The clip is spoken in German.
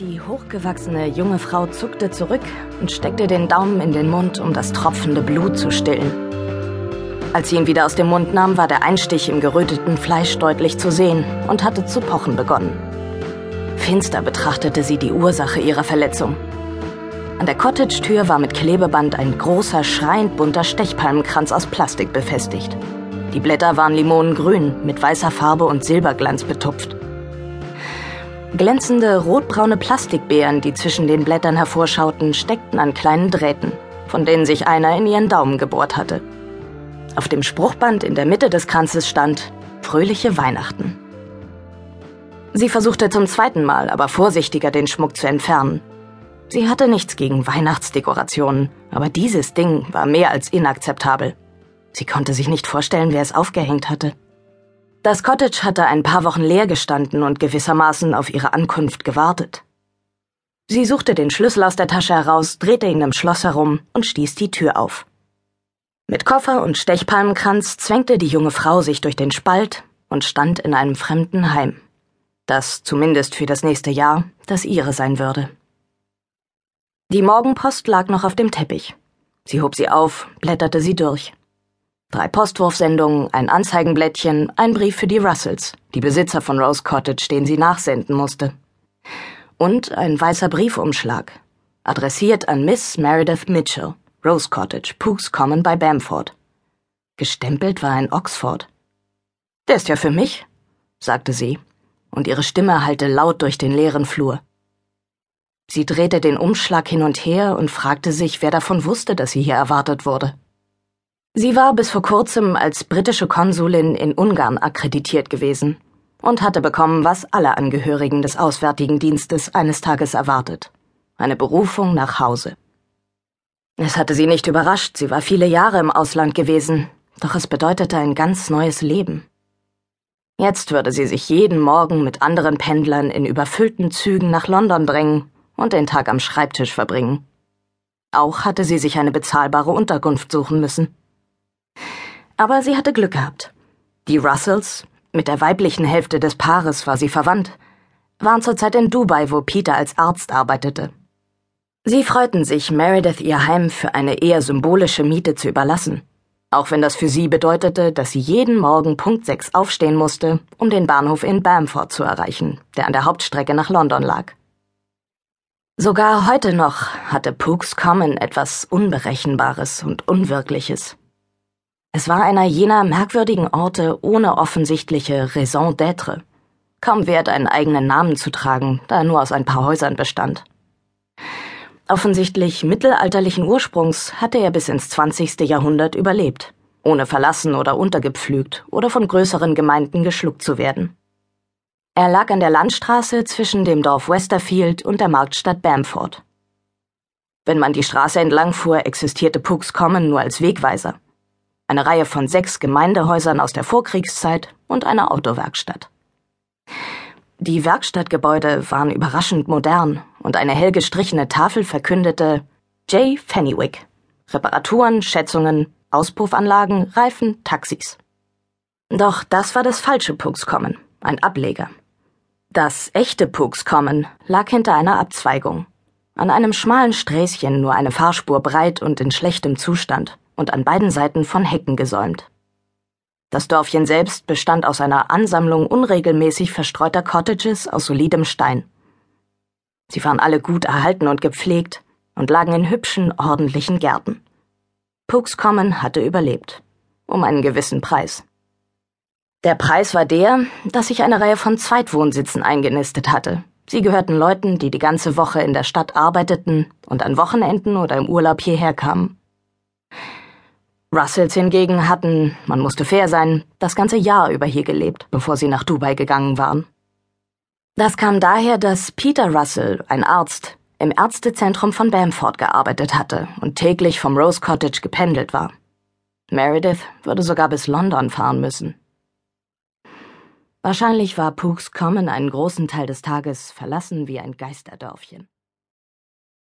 Die hochgewachsene junge Frau zuckte zurück und steckte den Daumen in den Mund, um das tropfende Blut zu stillen. Als sie ihn wieder aus dem Mund nahm, war der Einstich im geröteten Fleisch deutlich zu sehen und hatte zu pochen begonnen. Finster betrachtete sie die Ursache ihrer Verletzung. An der Cottage-Tür war mit Klebeband ein großer, schreiend bunter Stechpalmenkranz aus Plastik befestigt. Die Blätter waren limonengrün, mit weißer Farbe und Silberglanz betupft. Glänzende rotbraune Plastikbeeren, die zwischen den Blättern hervorschauten, steckten an kleinen Drähten, von denen sich einer in ihren Daumen gebohrt hatte. Auf dem Spruchband in der Mitte des Kranzes stand Fröhliche Weihnachten. Sie versuchte zum zweiten Mal, aber vorsichtiger den Schmuck zu entfernen. Sie hatte nichts gegen Weihnachtsdekorationen, aber dieses Ding war mehr als inakzeptabel. Sie konnte sich nicht vorstellen, wer es aufgehängt hatte. Das Cottage hatte ein paar Wochen leer gestanden und gewissermaßen auf ihre Ankunft gewartet. Sie suchte den Schlüssel aus der Tasche heraus, drehte ihn im Schloss herum und stieß die Tür auf. Mit Koffer und Stechpalmenkranz zwängte die junge Frau sich durch den Spalt und stand in einem fremden Heim, das zumindest für das nächste Jahr das ihre sein würde. Die Morgenpost lag noch auf dem Teppich. Sie hob sie auf, blätterte sie durch. Drei Postwurfsendungen, ein Anzeigenblättchen, ein Brief für die Russells, die Besitzer von Rose Cottage, den sie nachsenden musste. Und ein weißer Briefumschlag, adressiert an Miss Meredith Mitchell, Rose Cottage, Pooks Common bei Bamford. Gestempelt war ein Oxford. Der ist ja für mich, sagte sie, und ihre Stimme hallte laut durch den leeren Flur. Sie drehte den Umschlag hin und her und fragte sich, wer davon wusste, dass sie hier erwartet wurde. Sie war bis vor kurzem als britische Konsulin in Ungarn akkreditiert gewesen und hatte bekommen, was alle Angehörigen des Auswärtigen Dienstes eines Tages erwartet. Eine Berufung nach Hause. Es hatte sie nicht überrascht, sie war viele Jahre im Ausland gewesen, doch es bedeutete ein ganz neues Leben. Jetzt würde sie sich jeden Morgen mit anderen Pendlern in überfüllten Zügen nach London drängen und den Tag am Schreibtisch verbringen. Auch hatte sie sich eine bezahlbare Unterkunft suchen müssen. Aber sie hatte Glück gehabt. Die Russells, mit der weiblichen Hälfte des Paares war sie verwandt, waren zurzeit in Dubai, wo Peter als Arzt arbeitete. Sie freuten sich, Meredith ihr Heim für eine eher symbolische Miete zu überlassen, auch wenn das für sie bedeutete, dass sie jeden Morgen Punkt sechs aufstehen musste, um den Bahnhof in Bamford zu erreichen, der an der Hauptstrecke nach London lag. Sogar heute noch hatte Pooks Common etwas Unberechenbares und Unwirkliches. Es war einer jener merkwürdigen Orte ohne offensichtliche Raison d'être. Kaum wert, einen eigenen Namen zu tragen, da er nur aus ein paar Häusern bestand. Offensichtlich mittelalterlichen Ursprungs hatte er bis ins 20. Jahrhundert überlebt, ohne verlassen oder untergepflügt oder von größeren Gemeinden geschluckt zu werden. Er lag an der Landstraße zwischen dem Dorf Westerfield und der Marktstadt Bamford. Wenn man die Straße entlang fuhr, existierte Pooks Common nur als Wegweiser eine Reihe von sechs Gemeindehäusern aus der Vorkriegszeit und einer Autowerkstatt. Die Werkstattgebäude waren überraschend modern und eine hell gestrichene Tafel verkündete J. Fennywick. Reparaturen, Schätzungen, Auspuffanlagen, Reifen, Taxis. Doch das war das falsche Puxkommen, ein Ableger. Das echte Puxkommen lag hinter einer Abzweigung. An einem schmalen Sträßchen nur eine Fahrspur breit und in schlechtem Zustand und an beiden Seiten von Hecken gesäumt. Das Dörfchen selbst bestand aus einer Ansammlung unregelmäßig verstreuter Cottages aus solidem Stein. Sie waren alle gut erhalten und gepflegt und lagen in hübschen, ordentlichen Gärten. Pooks Common hatte überlebt. Um einen gewissen Preis. Der Preis war der, dass sich eine Reihe von Zweitwohnsitzen eingenistet hatte. Sie gehörten Leuten, die die ganze Woche in der Stadt arbeiteten und an Wochenenden oder im Urlaub hierher kamen. Russells hingegen hatten, man musste fair sein, das ganze Jahr über hier gelebt, bevor sie nach Dubai gegangen waren. Das kam daher, dass Peter Russell, ein Arzt, im Ärztezentrum von Bamford gearbeitet hatte und täglich vom Rose Cottage gependelt war. Meredith würde sogar bis London fahren müssen. Wahrscheinlich war Pooks Common einen großen Teil des Tages verlassen wie ein Geisterdörfchen.